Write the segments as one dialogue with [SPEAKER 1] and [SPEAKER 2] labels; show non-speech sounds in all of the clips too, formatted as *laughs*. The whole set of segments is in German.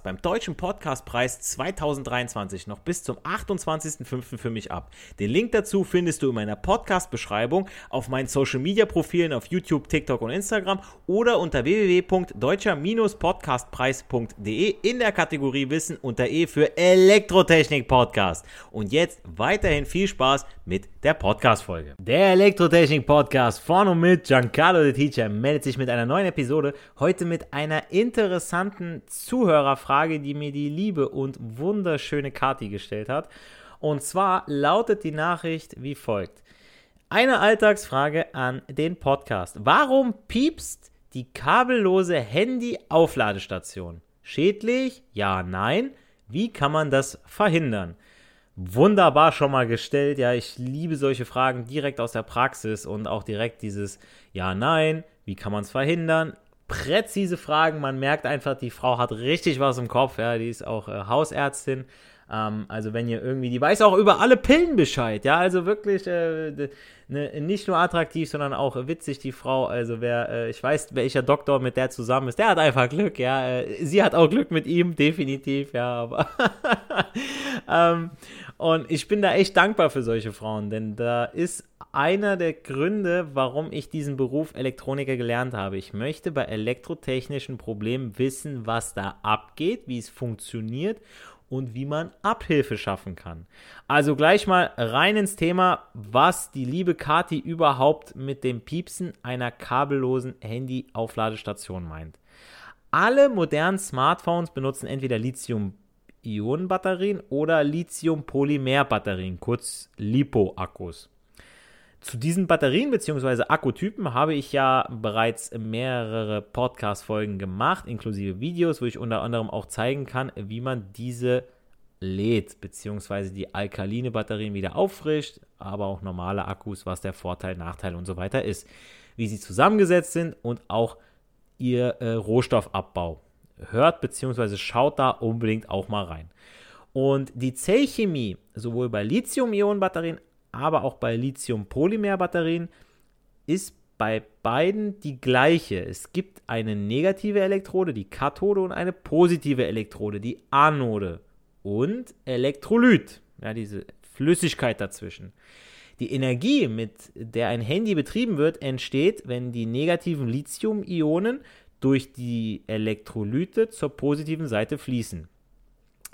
[SPEAKER 1] Podcast beim Deutschen Podcastpreis 2023 noch bis zum 28.05. für mich ab. Den Link dazu findest du in meiner Podcast-Beschreibung auf meinen Social-Media-Profilen auf YouTube, TikTok und Instagram oder unter www.deutscher-podcastpreis.de in der Kategorie Wissen unter E für Elektrotechnik Podcast. Und jetzt weiterhin viel Spaß mit der Podcast-Folge. Der Elektrotechnik Podcast von und mit Giancarlo the Teacher meldet sich mit einer neuen Episode. Heute mit einer interessanten Zuhörerfrage Frage, die mir die liebe und wunderschöne Kati gestellt hat. Und zwar lautet die Nachricht wie folgt. Eine Alltagsfrage an den Podcast. Warum piepst die kabellose Handy-Aufladestation? Schädlich? Ja, nein. Wie kann man das verhindern? Wunderbar schon mal gestellt. Ja, ich liebe solche Fragen direkt aus der Praxis und auch direkt dieses Ja, nein. Wie kann man es verhindern? Präzise Fragen. Man merkt einfach, die Frau hat richtig was im Kopf. Ja, die ist auch äh, Hausärztin. Ähm, also wenn ihr irgendwie, die weiß auch über alle Pillen Bescheid. Ja, also wirklich äh, ne, nicht nur attraktiv, sondern auch witzig die Frau. Also wer, äh, ich weiß, welcher Doktor mit der zusammen ist, der hat einfach Glück. Ja, äh, sie hat auch Glück mit ihm, definitiv. Ja, aber *laughs* ähm, und ich bin da echt dankbar für solche Frauen, denn da ist einer der Gründe, warum ich diesen Beruf Elektroniker gelernt habe. Ich möchte bei elektrotechnischen Problemen wissen, was da abgeht, wie es funktioniert und wie man Abhilfe schaffen kann. Also gleich mal rein ins Thema, was die liebe Kati überhaupt mit dem Piepsen einer kabellosen Handy-Aufladestation meint. Alle modernen Smartphones benutzen entweder Lithium Ionenbatterien oder Lithium-Polymer-Batterien, kurz LiPo-Akkus. Zu diesen Batterien bzw. Akkutypen habe ich ja bereits mehrere Podcast-Folgen gemacht, inklusive Videos, wo ich unter anderem auch zeigen kann, wie man diese lädt, bzw. die alkaline Batterien wieder auffrischt, aber auch normale Akkus, was der Vorteil, Nachteil und so weiter ist, wie sie zusammengesetzt sind und auch ihr äh, Rohstoffabbau hört bzw. schaut da unbedingt auch mal rein. Und die Zellchemie, sowohl bei Lithium-Ionen-Batterien, aber auch bei Lithium-Polymer-Batterien, ist bei beiden die gleiche. Es gibt eine negative Elektrode, die Kathode, und eine positive Elektrode, die Anode. Und Elektrolyt, ja, diese Flüssigkeit dazwischen. Die Energie, mit der ein Handy betrieben wird, entsteht, wenn die negativen Lithium-Ionen durch die Elektrolyte zur positiven Seite fließen.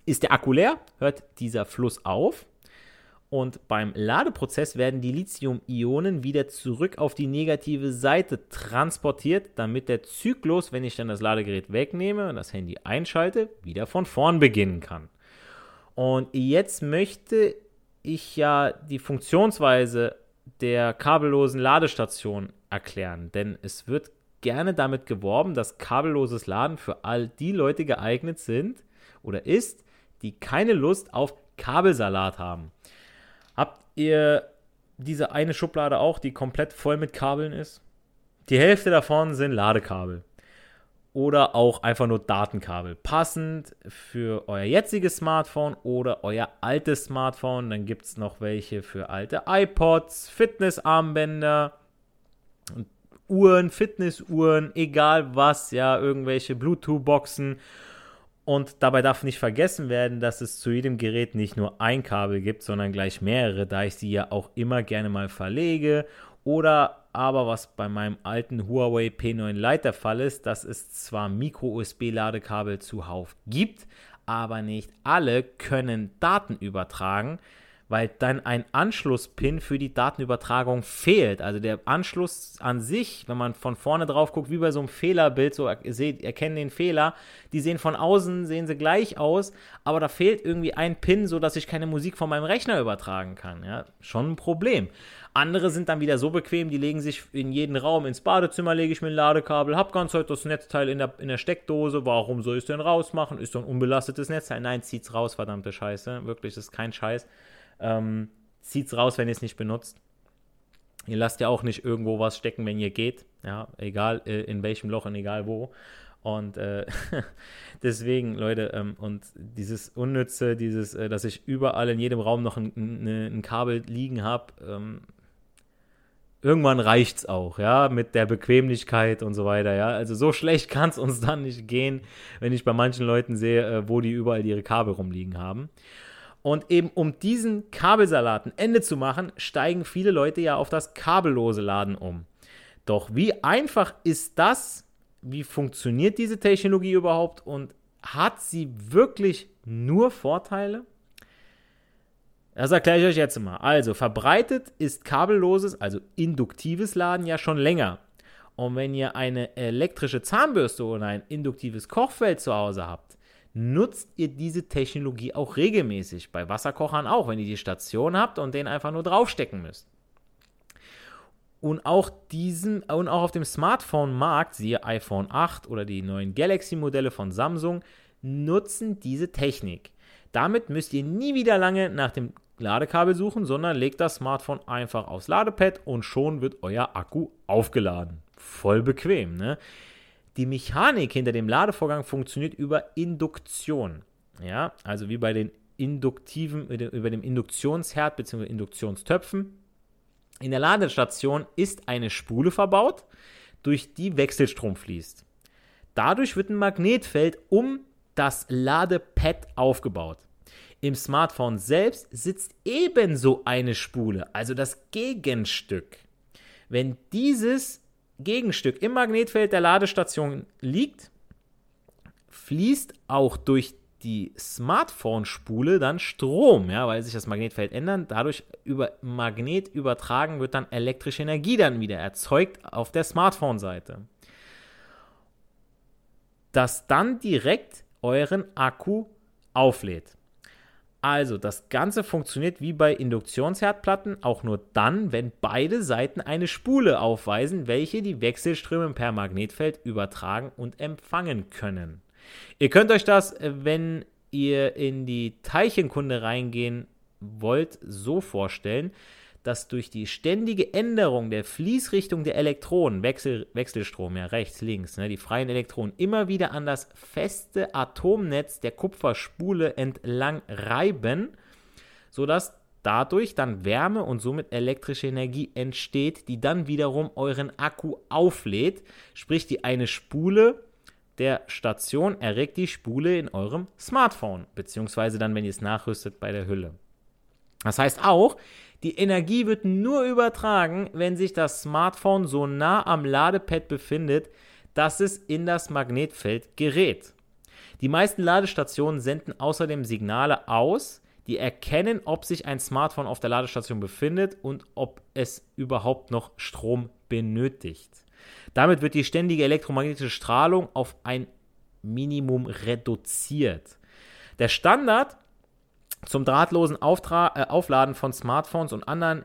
[SPEAKER 1] Ist der Akku leer, hört dieser Fluss auf und beim Ladeprozess werden die Lithium-Ionen wieder zurück auf die negative Seite transportiert, damit der Zyklus, wenn ich dann das Ladegerät wegnehme und das Handy einschalte, wieder von vorn beginnen kann. Und jetzt möchte ich ja die Funktionsweise der kabellosen Ladestation erklären, denn es wird gerne damit geworben, dass kabelloses Laden für all die Leute geeignet sind oder ist, die keine Lust auf Kabelsalat haben. Ihr diese eine Schublade auch, die komplett voll mit Kabeln ist? Die Hälfte davon sind Ladekabel. Oder auch einfach nur Datenkabel. Passend für euer jetziges Smartphone oder euer altes Smartphone. Dann gibt es noch welche für alte iPods, Fitnessarmbänder Uhren, Fitnessuhren, egal was, ja, irgendwelche Bluetooth-Boxen. Und dabei darf nicht vergessen werden, dass es zu jedem Gerät nicht nur ein Kabel gibt, sondern gleich mehrere, da ich sie ja auch immer gerne mal verlege. Oder aber was bei meinem alten Huawei P9 Lite der Fall ist, dass es zwar Micro-USB-Ladekabel zuhauf gibt, aber nicht alle können Daten übertragen weil dann ein Anschlusspin für die Datenübertragung fehlt. Also der Anschluss an sich, wenn man von vorne drauf guckt, wie bei so einem Fehlerbild, so seht, erkennen den Fehler, die sehen von außen, sehen sie gleich aus, aber da fehlt irgendwie ein Pin, sodass ich keine Musik von meinem Rechner übertragen kann. Ja, schon ein Problem. Andere sind dann wieder so bequem, die legen sich in jeden Raum, ins Badezimmer lege ich mir ein Ladekabel, hab ganz heute das Netzteil in der, in der Steckdose, warum soll ich es denn rausmachen? Ist doch ein unbelastetes Netzteil. Nein, zieht's raus, verdammte Scheiße. Wirklich, das ist kein Scheiß. Ähm, zieht's raus, wenn ihr es nicht benutzt. Ihr lasst ja auch nicht irgendwo was stecken, wenn ihr geht. Ja, egal äh, in welchem Loch und egal wo. Und äh, *laughs* deswegen, Leute, ähm, und dieses Unnütze, dieses, äh, dass ich überall in jedem Raum noch ein, ein, ein Kabel liegen habe, ähm, irgendwann reicht's auch, ja, mit der Bequemlichkeit und so weiter, ja. Also so schlecht *laughs* kann es uns dann nicht gehen, wenn ich bei manchen Leuten sehe, äh, wo die überall ihre Kabel rumliegen haben. Und eben um diesen Kabelsalat ein Ende zu machen, steigen viele Leute ja auf das kabellose Laden um. Doch wie einfach ist das? Wie funktioniert diese Technologie überhaupt? Und hat sie wirklich nur Vorteile? Das erkläre ich euch jetzt mal. Also, verbreitet ist kabelloses, also induktives Laden ja schon länger. Und wenn ihr eine elektrische Zahnbürste oder ein induktives Kochfeld zu Hause habt, nutzt ihr diese Technologie auch regelmäßig. Bei Wasserkochern auch, wenn ihr die Station habt und den einfach nur draufstecken müsst. Und auch, diesen, und auch auf dem Smartphone-Markt, siehe iPhone 8 oder die neuen Galaxy-Modelle von Samsung, nutzen diese Technik. Damit müsst ihr nie wieder lange nach dem Ladekabel suchen, sondern legt das Smartphone einfach aufs Ladepad und schon wird euer Akku aufgeladen. Voll bequem, ne? Die Mechanik hinter dem Ladevorgang funktioniert über Induktion. Ja, also wie bei den induktiven, über dem Induktionsherd bzw. Induktionstöpfen. In der Ladestation ist eine Spule verbaut, durch die Wechselstrom fließt. Dadurch wird ein Magnetfeld um das Ladepad aufgebaut. Im Smartphone selbst sitzt ebenso eine Spule, also das Gegenstück. Wenn dieses Gegenstück im Magnetfeld der Ladestation liegt, fließt auch durch die Smartphone-Spule dann Strom, ja, weil sich das Magnetfeld ändert. Dadurch über Magnet übertragen wird dann elektrische Energie dann wieder erzeugt auf der Smartphone-Seite. Das dann direkt euren Akku auflädt. Also, das Ganze funktioniert wie bei Induktionsherdplatten auch nur dann, wenn beide Seiten eine Spule aufweisen, welche die Wechselströme per Magnetfeld übertragen und empfangen können. Ihr könnt euch das, äh, wenn ihr in die Teilchenkunde reingehen wollt, so vorstellen, dass durch die ständige Änderung der Fließrichtung der Elektronen, Wechsel, Wechselstrom, ja rechts, links, ne, die freien Elektronen, immer wieder an das feste Atomnetz der Kupferspule entlang reiben, sodass dadurch dann Wärme und somit elektrische Energie entsteht, die dann wiederum euren Akku auflädt. Sprich, die eine Spule der Station erregt die Spule in eurem Smartphone, beziehungsweise dann, wenn ihr es nachrüstet, bei der Hülle. Das heißt auch, die Energie wird nur übertragen, wenn sich das Smartphone so nah am Ladepad befindet, dass es in das Magnetfeld gerät. Die meisten Ladestationen senden außerdem Signale aus, die erkennen, ob sich ein Smartphone auf der Ladestation befindet und ob es überhaupt noch Strom benötigt. Damit wird die ständige elektromagnetische Strahlung auf ein Minimum reduziert. Der Standard zum drahtlosen Auftra äh, Aufladen von Smartphones und anderen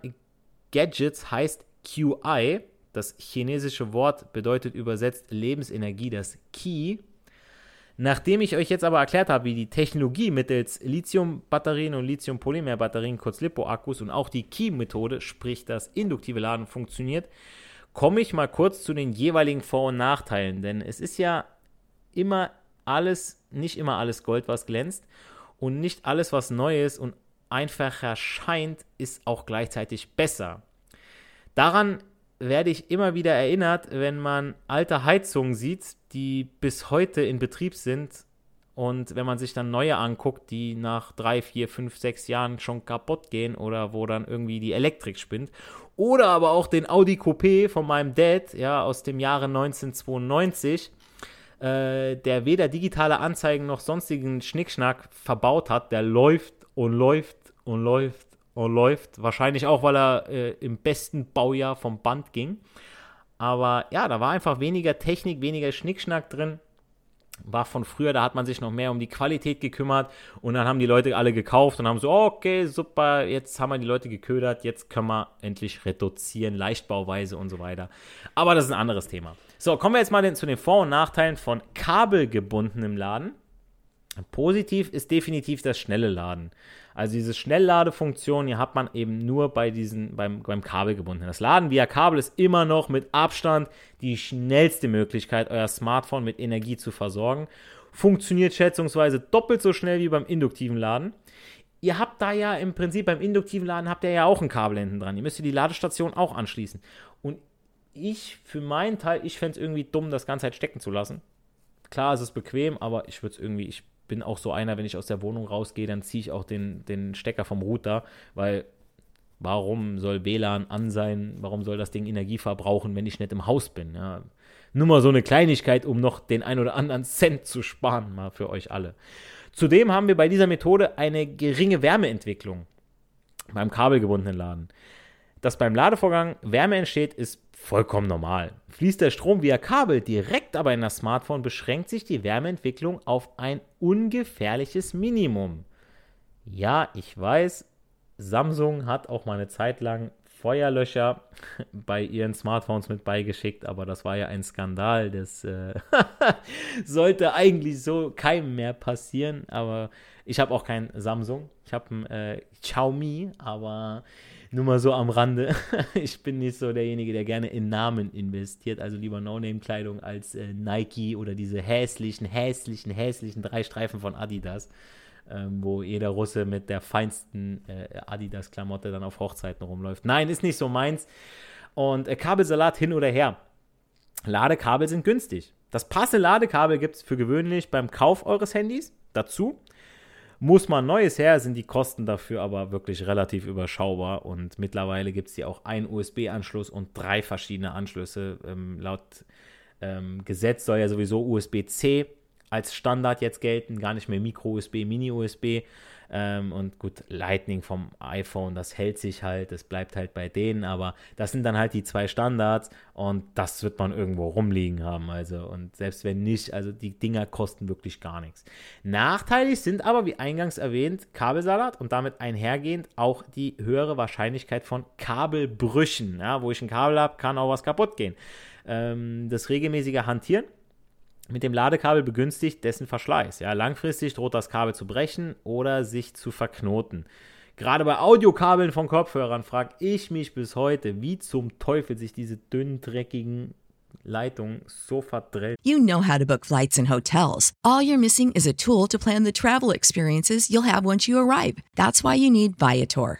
[SPEAKER 1] Gadgets heißt QI. Das chinesische Wort bedeutet übersetzt Lebensenergie, das Qi. Nachdem ich euch jetzt aber erklärt habe, wie die Technologie mittels Lithium-Batterien und Lithium-Polymer-Batterien, kurz Lipo-Akkus und auch die Qi-Methode, sprich das induktive Laden, funktioniert, komme ich mal kurz zu den jeweiligen Vor- und Nachteilen. Denn es ist ja immer alles, nicht immer alles Gold, was glänzt und nicht alles, was neu ist und einfacher scheint, ist auch gleichzeitig besser. Daran werde ich immer wieder erinnert, wenn man alte Heizungen sieht, die bis heute in Betrieb sind Und wenn man sich dann neue anguckt, die nach drei, vier, fünf, sechs Jahren schon kaputt gehen oder wo dann irgendwie die Elektrik spinnt. Oder aber auch den Audi Coupé von meinem Dad, ja, aus dem Jahre 1992, äh, der weder digitale Anzeigen noch sonstigen Schnickschnack verbaut hat, der läuft und läuft und läuft und läuft. Wahrscheinlich auch, weil er äh, im besten Baujahr vom Band ging. Aber ja, da war einfach weniger Technik, weniger Schnickschnack drin. War von früher, da hat man sich noch mehr um die Qualität gekümmert und dann haben die Leute alle gekauft und haben so, okay, super, jetzt haben wir die Leute geködert, jetzt können wir endlich reduzieren, Leichtbauweise und so weiter. Aber das ist ein anderes Thema. So, kommen wir jetzt mal zu den Vor- und Nachteilen von kabelgebundenem Laden. Positiv ist definitiv das schnelle Laden. Also diese Schnellladefunktion, die hat man eben nur bei diesen, beim, beim Kabel gebunden. Das Laden via Kabel ist immer noch mit Abstand die schnellste Möglichkeit, euer Smartphone mit Energie zu versorgen. Funktioniert schätzungsweise doppelt so schnell wie beim induktiven Laden. Ihr habt da ja im Prinzip beim induktiven Laden habt ihr ja auch ein Kabel hinten dran. Ihr müsst die Ladestation auch anschließen. Ich, für meinen Teil, ich fände es irgendwie dumm, das Ganze halt stecken zu lassen. Klar, es ist bequem, aber ich würde es irgendwie, ich bin auch so einer, wenn ich aus der Wohnung rausgehe, dann ziehe ich auch den, den Stecker vom Router, weil warum soll WLAN an sein? Warum soll das Ding Energie verbrauchen, wenn ich nicht im Haus bin? Ja, nur mal so eine Kleinigkeit, um noch den ein oder anderen Cent zu sparen, mal für euch alle. Zudem haben wir bei dieser Methode eine geringe Wärmeentwicklung beim kabelgebundenen Laden. Dass beim Ladevorgang Wärme entsteht, ist vollkommen normal. Fließt der Strom via Kabel direkt aber in das Smartphone, beschränkt sich die Wärmeentwicklung auf ein ungefährliches Minimum. Ja, ich weiß, Samsung hat auch mal eine Zeit lang Feuerlöcher *laughs* bei ihren Smartphones mit beigeschickt, aber das war ja ein Skandal. Das äh, *laughs* sollte eigentlich so keinem mehr passieren. Aber ich habe auch kein Samsung. Ich habe ein äh, Xiaomi, aber nur mal so am Rande. *laughs* ich bin nicht so derjenige, der gerne in Namen investiert. Also lieber No-Name-Kleidung als äh, Nike oder diese hässlichen, hässlichen, hässlichen drei Streifen von Adidas. Ähm, wo jeder Russe mit der feinsten äh, Adidas-Klamotte dann auf Hochzeiten rumläuft. Nein, ist nicht so meins. Und äh, Kabelsalat hin oder her. Ladekabel sind günstig. Das passende Ladekabel gibt es für gewöhnlich beim Kauf eures Handys dazu. Muss man Neues her, sind die Kosten dafür aber wirklich relativ überschaubar und mittlerweile gibt es hier auch einen USB-Anschluss und drei verschiedene Anschlüsse. Ähm, laut ähm, Gesetz soll ja sowieso USB-C als Standard jetzt gelten, gar nicht mehr Micro-USB, Mini-USB. Ähm, und gut, Lightning vom iPhone, das hält sich halt, das bleibt halt bei denen, aber das sind dann halt die zwei Standards und das wird man irgendwo rumliegen haben. Also, und selbst wenn nicht, also die Dinger kosten wirklich gar nichts. Nachteilig sind aber, wie eingangs erwähnt, Kabelsalat und damit einhergehend auch die höhere Wahrscheinlichkeit von Kabelbrüchen. Ja, wo ich ein Kabel habe, kann auch was kaputt gehen. Ähm, das regelmäßige Hantieren mit dem Ladekabel begünstigt dessen Verschleiß. Ja, langfristig droht das Kabel zu brechen oder sich zu verknoten. Gerade bei Audiokabeln von Kopfhörern frage ich mich bis heute, wie zum Teufel sich diese dünnen, dreckigen Leitungen so verdrehen.
[SPEAKER 2] You know how to book flights and hotels. All you're missing is a tool to plan the travel experiences you'll have once you arrive. That's why you need Viator.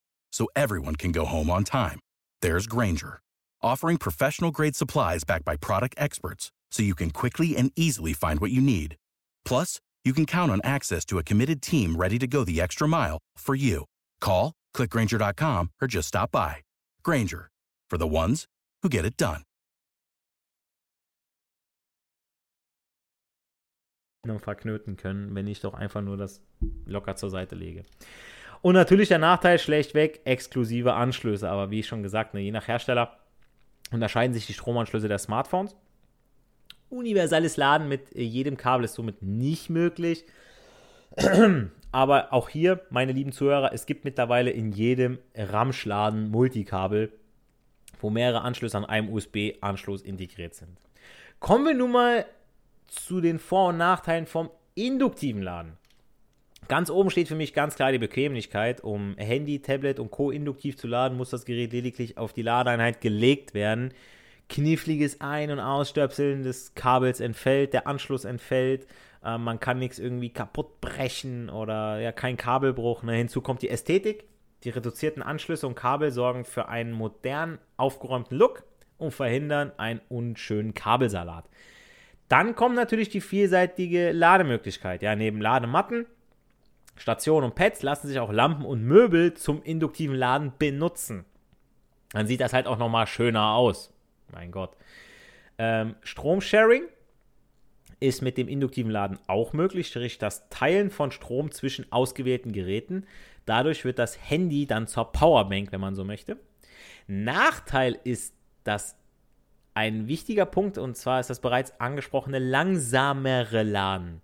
[SPEAKER 3] so everyone can go home on time, there's Granger, offering professional grade supplies backed by product experts so you can quickly and easily find what you need. Plus, you can count on access to a committed team ready to go the extra mile for you. Call, clickgranger.com, or just stop by. Granger, for the ones who get it done.
[SPEAKER 1] verknöten können, wenn ich doch einfach nur das locker zur Seite lege. Und natürlich der Nachteil schlechtweg exklusive Anschlüsse. Aber wie ich schon gesagt, ne, je nach Hersteller unterscheiden sich die Stromanschlüsse der Smartphones. Universales Laden mit jedem Kabel ist somit nicht möglich. *clears throat* Aber auch hier, meine lieben Zuhörer, es gibt mittlerweile in jedem Ramschladen Multikabel, wo mehrere Anschlüsse an einem USB-Anschluss integriert sind. Kommen wir nun mal zu den Vor- und Nachteilen vom induktiven Laden. Ganz oben steht für mich ganz klar die Bequemlichkeit. Um Handy, Tablet und Co. induktiv zu laden, muss das Gerät lediglich auf die Ladeeinheit gelegt werden. Kniffliges Ein- und Ausstöpseln des Kabels entfällt, der Anschluss entfällt. Äh, man kann nichts irgendwie kaputt brechen oder ja, kein Kabelbruch. Ne? Hinzu kommt die Ästhetik. Die reduzierten Anschlüsse und Kabel sorgen für einen modernen, aufgeräumten Look und verhindern einen unschönen Kabelsalat. Dann kommt natürlich die vielseitige Lademöglichkeit. Ja, neben Ladematten, Stationen und Pads lassen sich auch Lampen und Möbel zum induktiven Laden benutzen. Dann sieht das halt auch nochmal schöner aus. Mein Gott. Ähm, Stromsharing ist mit dem induktiven Laden auch möglich, sprich das Teilen von Strom zwischen ausgewählten Geräten. Dadurch wird das Handy dann zur Powerbank, wenn man so möchte. Nachteil ist das ein wichtiger Punkt und zwar ist das bereits angesprochene langsamere Laden.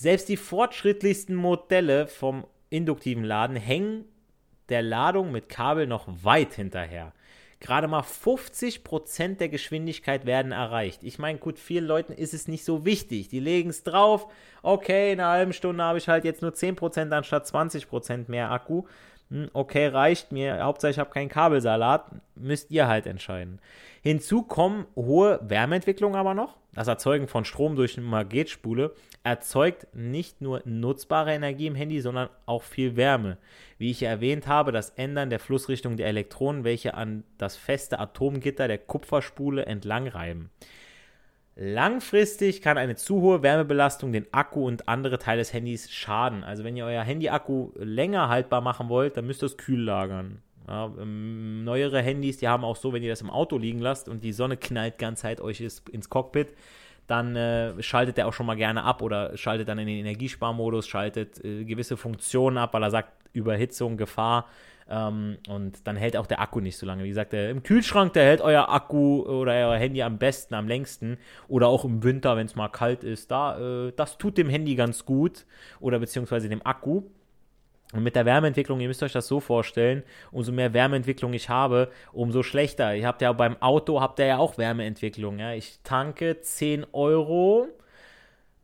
[SPEAKER 1] Selbst die fortschrittlichsten Modelle vom induktiven Laden hängen der Ladung mit Kabel noch weit hinterher. Gerade mal 50% der Geschwindigkeit werden erreicht. Ich meine, gut, vielen Leuten ist es nicht so wichtig. Die legen es drauf. Okay, in einer halben Stunde habe ich halt jetzt nur 10% anstatt 20% mehr Akku. Hm, okay, reicht mir. Hauptsache, ich habe keinen Kabelsalat. Müsst ihr halt entscheiden. Hinzu kommen hohe Wärmeentwicklungen aber noch. Das Erzeugen von Strom durch eine Magnetspule erzeugt nicht nur nutzbare Energie im Handy, sondern auch viel Wärme. Wie ich erwähnt habe, das Ändern der Flussrichtung der Elektronen, welche an das feste Atomgitter der Kupferspule entlang reiben. Langfristig kann eine zu hohe Wärmebelastung den Akku und andere Teile des Handys schaden. Also wenn ihr euer Handy-Akku länger haltbar machen wollt, dann müsst ihr es kühl lagern. Ja, ähm, neuere Handys, die haben auch so, wenn ihr das im Auto liegen lasst und die Sonne knallt ganz Zeit euch ins Cockpit, dann äh, schaltet er auch schon mal gerne ab oder schaltet dann in den Energiesparmodus, schaltet äh, gewisse Funktionen ab, weil er sagt, Überhitzung, Gefahr. Ähm, und dann hält auch der Akku nicht so lange. Wie gesagt, der, im Kühlschrank, der hält euer Akku oder euer Handy am besten, am längsten. Oder auch im Winter, wenn es mal kalt ist. Da, äh, das tut dem Handy ganz gut. Oder beziehungsweise dem Akku. Und mit der Wärmeentwicklung, ihr müsst euch das so vorstellen, umso mehr Wärmeentwicklung ich habe, umso schlechter. Ihr habt ja beim Auto, habt ihr ja auch Wärmeentwicklung. Ja? Ich tanke 10 Euro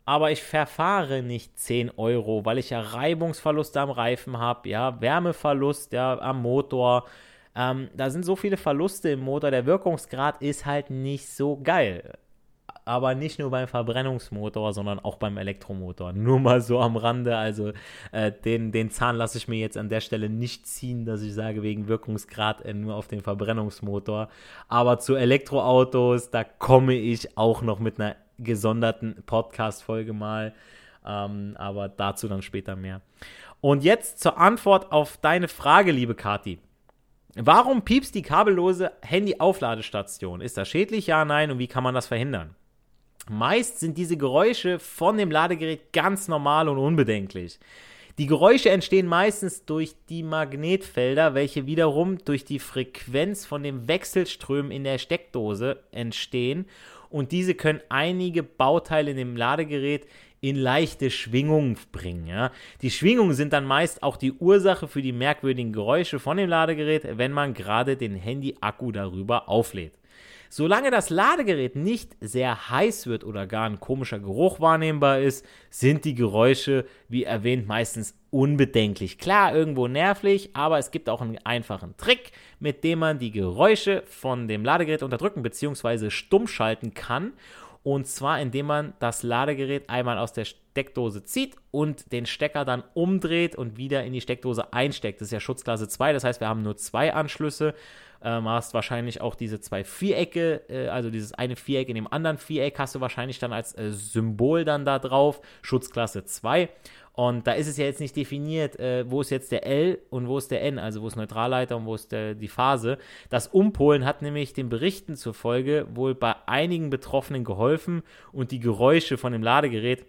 [SPEAKER 1] aber ich verfahre nicht 10 Euro, weil ich ja Reibungsverluste am Reifen habe, ja, Wärmeverlust ja, am Motor. Ähm, da sind so viele Verluste im Motor, der Wirkungsgrad ist halt nicht so geil. Aber nicht nur beim Verbrennungsmotor, sondern auch beim Elektromotor. Nur mal so am Rande. Also äh, den, den Zahn lasse ich mir jetzt an der Stelle nicht ziehen, dass ich sage, wegen Wirkungsgrad äh, nur auf den Verbrennungsmotor. Aber zu Elektroautos, da komme ich auch noch mit einer gesonderten Podcast-Folge mal. Ähm, aber dazu dann später mehr. Und jetzt zur Antwort auf deine Frage, liebe Kati. Warum piepst die kabellose Handy-Aufladestation? Ist das schädlich? Ja, nein. Und wie kann man das verhindern? Meist sind diese Geräusche von dem Ladegerät ganz normal und unbedenklich. Die Geräusche entstehen meistens durch die Magnetfelder, welche wiederum durch die Frequenz von den Wechselströmen in der Steckdose entstehen und diese können einige Bauteile in dem Ladegerät in leichte Schwingung bringen. Ja. Die Schwingungen sind dann meist auch die Ursache für die merkwürdigen Geräusche von dem Ladegerät, wenn man gerade den Handy-Akku darüber auflädt. Solange das Ladegerät nicht sehr heiß wird oder gar ein komischer Geruch wahrnehmbar ist, sind die Geräusche, wie erwähnt, meistens unbedenklich. Klar, irgendwo nervlich, aber es gibt auch einen einfachen Trick, mit dem man die Geräusche von dem Ladegerät unterdrücken bzw. stumm schalten kann. Und zwar indem man das Ladegerät einmal aus der Steckdose zieht und den Stecker dann umdreht und wieder in die Steckdose einsteckt. Das ist ja Schutzklasse 2, das heißt, wir haben nur zwei Anschlüsse ähm, hast wahrscheinlich auch diese zwei Vierecke, äh, also dieses eine Viereck in dem anderen Viereck hast du wahrscheinlich dann als äh, Symbol dann da drauf, Schutzklasse 2. Und da ist es ja jetzt nicht definiert, äh, wo ist jetzt der L und wo ist der N, also wo ist Neutralleiter und wo ist der, die Phase. Das Umpolen hat nämlich den Berichten zufolge wohl bei einigen Betroffenen geholfen und die Geräusche von dem Ladegerät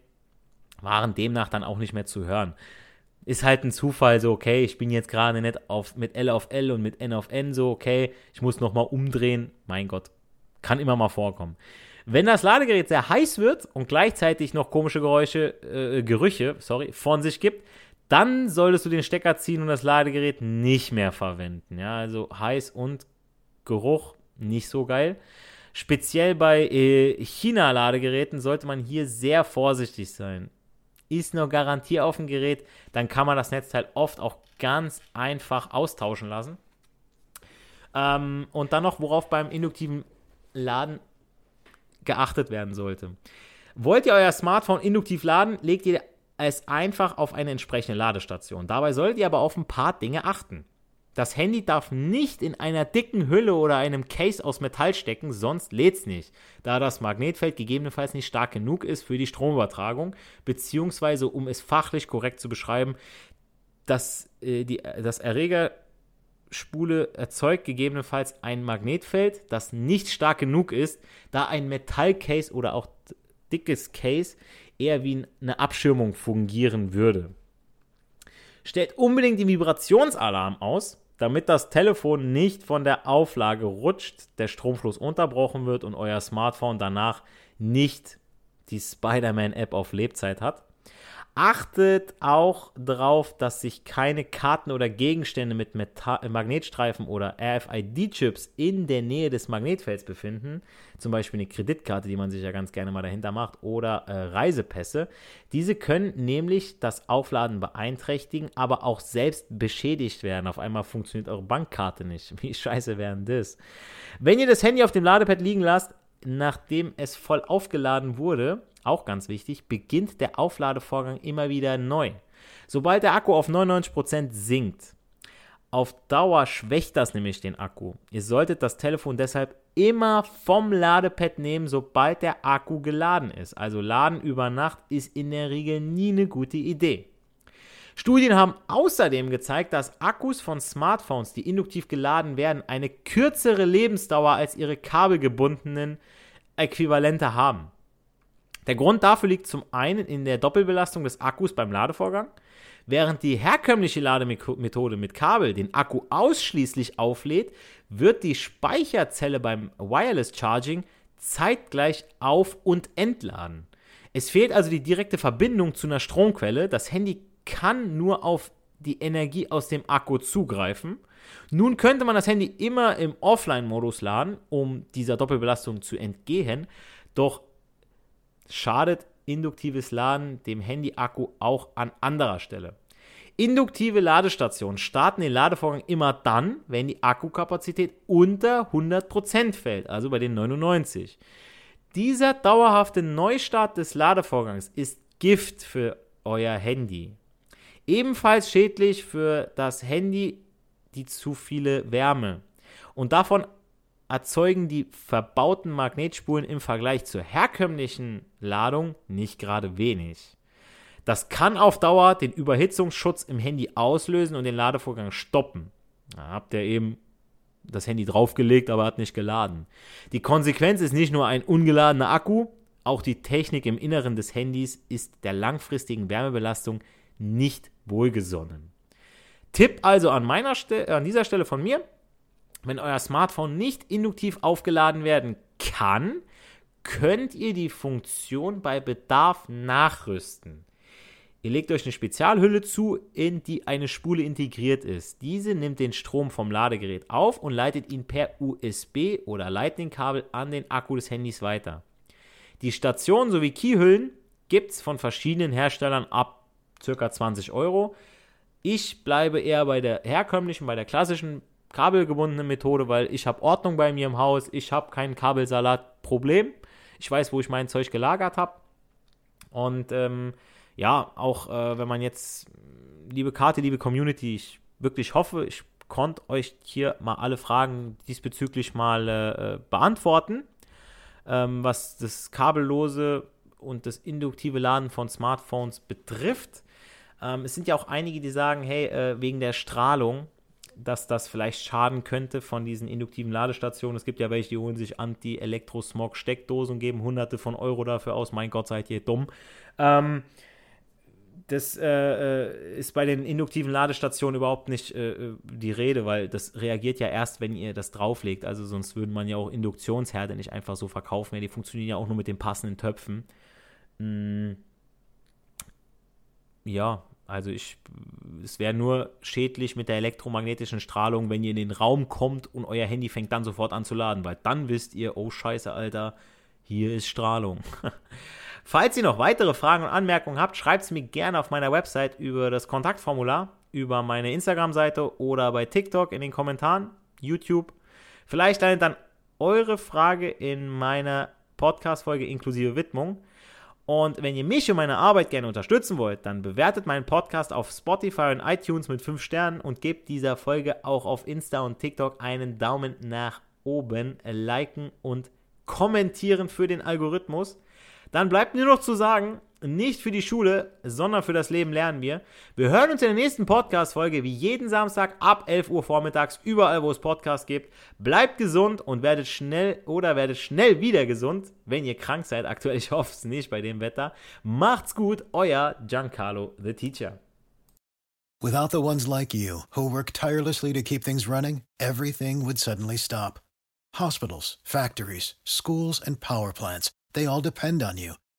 [SPEAKER 1] waren demnach dann auch nicht mehr zu hören ist halt ein Zufall, so, okay, ich bin jetzt gerade nicht auf, mit L auf L und mit N auf N, so, okay, ich muss nochmal umdrehen. Mein Gott, kann immer mal vorkommen. Wenn das Ladegerät sehr heiß wird und gleichzeitig noch komische Geräusche, äh, Gerüche, sorry, von sich gibt, dann solltest du den Stecker ziehen und das Ladegerät nicht mehr verwenden. Ja, also heiß und Geruch nicht so geil. Speziell bei äh, China-Ladegeräten sollte man hier sehr vorsichtig sein. Ist eine Garantie auf dem Gerät, dann kann man das Netzteil oft auch ganz einfach austauschen lassen. Ähm, und dann noch, worauf beim induktiven Laden geachtet werden sollte. Wollt ihr euer Smartphone induktiv laden, legt ihr es einfach auf eine entsprechende Ladestation. Dabei solltet ihr aber auf ein paar Dinge achten. Das Handy darf nicht in einer dicken Hülle oder einem Case aus Metall stecken, sonst lädt es nicht, da das Magnetfeld gegebenenfalls nicht stark genug ist für die Stromübertragung, beziehungsweise um es fachlich korrekt zu beschreiben, dass äh, die, das Erregerspule erzeugt gegebenenfalls ein Magnetfeld, das nicht stark genug ist, da ein Metallcase oder auch dickes Case eher wie eine Abschirmung fungieren würde. Stellt unbedingt den Vibrationsalarm aus, damit das Telefon nicht von der Auflage rutscht, der Stromfluss unterbrochen wird und euer Smartphone danach nicht die Spider-Man-App auf Lebzeit hat. Achtet auch darauf, dass sich keine Karten oder Gegenstände mit Meta Magnetstreifen oder RFID-Chips in der Nähe des Magnetfelds befinden. Zum Beispiel eine Kreditkarte, die man sich ja ganz gerne mal dahinter macht, oder äh, Reisepässe. Diese können nämlich das Aufladen beeinträchtigen, aber auch selbst beschädigt werden. Auf einmal funktioniert eure Bankkarte nicht. Wie scheiße wäre denn das? Wenn ihr das Handy auf dem Ladepad liegen lasst, nachdem es voll aufgeladen wurde, auch ganz wichtig, beginnt der Aufladevorgang immer wieder neu. Sobald der Akku auf 99% sinkt, auf Dauer schwächt das nämlich den Akku. Ihr solltet das Telefon deshalb immer vom Ladepad nehmen, sobald der Akku geladen ist. Also Laden über Nacht ist in der Regel nie eine gute Idee. Studien haben außerdem gezeigt, dass Akkus von Smartphones, die induktiv geladen werden, eine kürzere Lebensdauer als ihre kabelgebundenen Äquivalente haben. Der Grund dafür liegt zum einen in der Doppelbelastung des Akkus beim Ladevorgang. Während die herkömmliche Lademethode mit Kabel den Akku ausschließlich auflädt, wird die Speicherzelle beim Wireless Charging zeitgleich auf- und entladen. Es fehlt also die direkte Verbindung zu einer Stromquelle. Das Handy kann nur auf die Energie aus dem Akku zugreifen. Nun könnte man das Handy immer im Offline-Modus laden, um dieser Doppelbelastung zu entgehen. Doch schadet induktives Laden dem Handy-Akku auch an anderer Stelle. Induktive Ladestationen starten den Ladevorgang immer dann, wenn die Akkukapazität unter 100% fällt, also bei den 99. Dieser dauerhafte Neustart des Ladevorgangs ist Gift für euer Handy. Ebenfalls schädlich für das Handy die zu viele Wärme. Und davon erzeugen die verbauten Magnetspulen im Vergleich zur herkömmlichen Ladung nicht gerade wenig. Das kann auf Dauer den Überhitzungsschutz im Handy auslösen und den Ladevorgang stoppen. Da habt ihr eben das Handy draufgelegt, aber hat nicht geladen. Die Konsequenz ist nicht nur ein ungeladener Akku, auch die Technik im Inneren des Handys ist der langfristigen Wärmebelastung nicht wohlgesonnen. Tipp also an, meiner Ste an dieser Stelle von mir, wenn euer Smartphone nicht induktiv aufgeladen werden kann, könnt ihr die Funktion bei Bedarf nachrüsten. Ihr legt euch eine Spezialhülle zu, in die eine Spule integriert ist. Diese nimmt den Strom vom Ladegerät auf und leitet ihn per USB oder Lightning-Kabel an den Akku des Handys weiter. Die Stationen sowie Keyhüllen gibt es von verschiedenen Herstellern ab ca. 20 Euro. Ich bleibe eher bei der herkömmlichen, bei der klassischen kabelgebundene Methode, weil ich habe Ordnung bei mir im Haus, ich habe kein Kabelsalat-Problem. Ich weiß, wo ich mein Zeug gelagert habe. Und ähm, ja, auch äh, wenn man jetzt, liebe Karte, liebe Community, ich wirklich hoffe, ich konnte euch hier mal alle Fragen diesbezüglich mal äh, beantworten, ähm, was das kabellose und das induktive Laden von Smartphones betrifft. Ähm, es sind ja auch einige, die sagen, hey, äh, wegen der Strahlung dass das vielleicht schaden könnte von diesen induktiven Ladestationen. Es gibt ja welche, die holen sich Anti-Elektrosmog-Steckdosen und geben hunderte von Euro dafür aus. Mein Gott, seid ihr dumm. Ähm, das äh, äh ist bei den induktiven Ladestationen überhaupt nicht äh, die Rede, weil das reagiert ja erst, wenn ihr das drauflegt. Also sonst würde man ja auch Induktionsherde nicht einfach so verkaufen. Ja, die funktionieren ja auch nur mit den passenden Töpfen. Hm. Ja, also ich, es wäre nur schädlich mit der elektromagnetischen Strahlung, wenn ihr in den Raum kommt und euer Handy fängt dann sofort an zu laden, weil dann wisst ihr, oh scheiße, Alter, hier ist Strahlung. *laughs* Falls ihr noch weitere Fragen und Anmerkungen habt, schreibt es mir gerne auf meiner Website über das Kontaktformular, über meine Instagram-Seite oder bei TikTok in den Kommentaren, YouTube. Vielleicht landet dann eure Frage in meiner Podcast-Folge inklusive Widmung. Und wenn ihr mich und meine Arbeit gerne unterstützen wollt, dann bewertet meinen Podcast auf Spotify und iTunes mit 5 Sternen und gebt dieser Folge auch auf Insta und TikTok einen Daumen nach oben, liken und kommentieren für den Algorithmus. Dann bleibt nur noch zu sagen, nicht für die Schule, sondern für das Leben lernen wir. Wir hören uns in der nächsten Podcast-Folge wie jeden Samstag ab 11 Uhr vormittags, überall wo es Podcasts gibt. Bleibt gesund und werdet schnell oder werdet schnell wieder gesund, wenn ihr krank seid. Aktuell, ich hoffe es nicht bei dem Wetter. Macht's gut, euer Giancarlo, the teacher.
[SPEAKER 4] Without the ones like you, who work tirelessly to keep things running, everything would suddenly stop. Hospitals, factories, schools, and power plants, they all depend on you.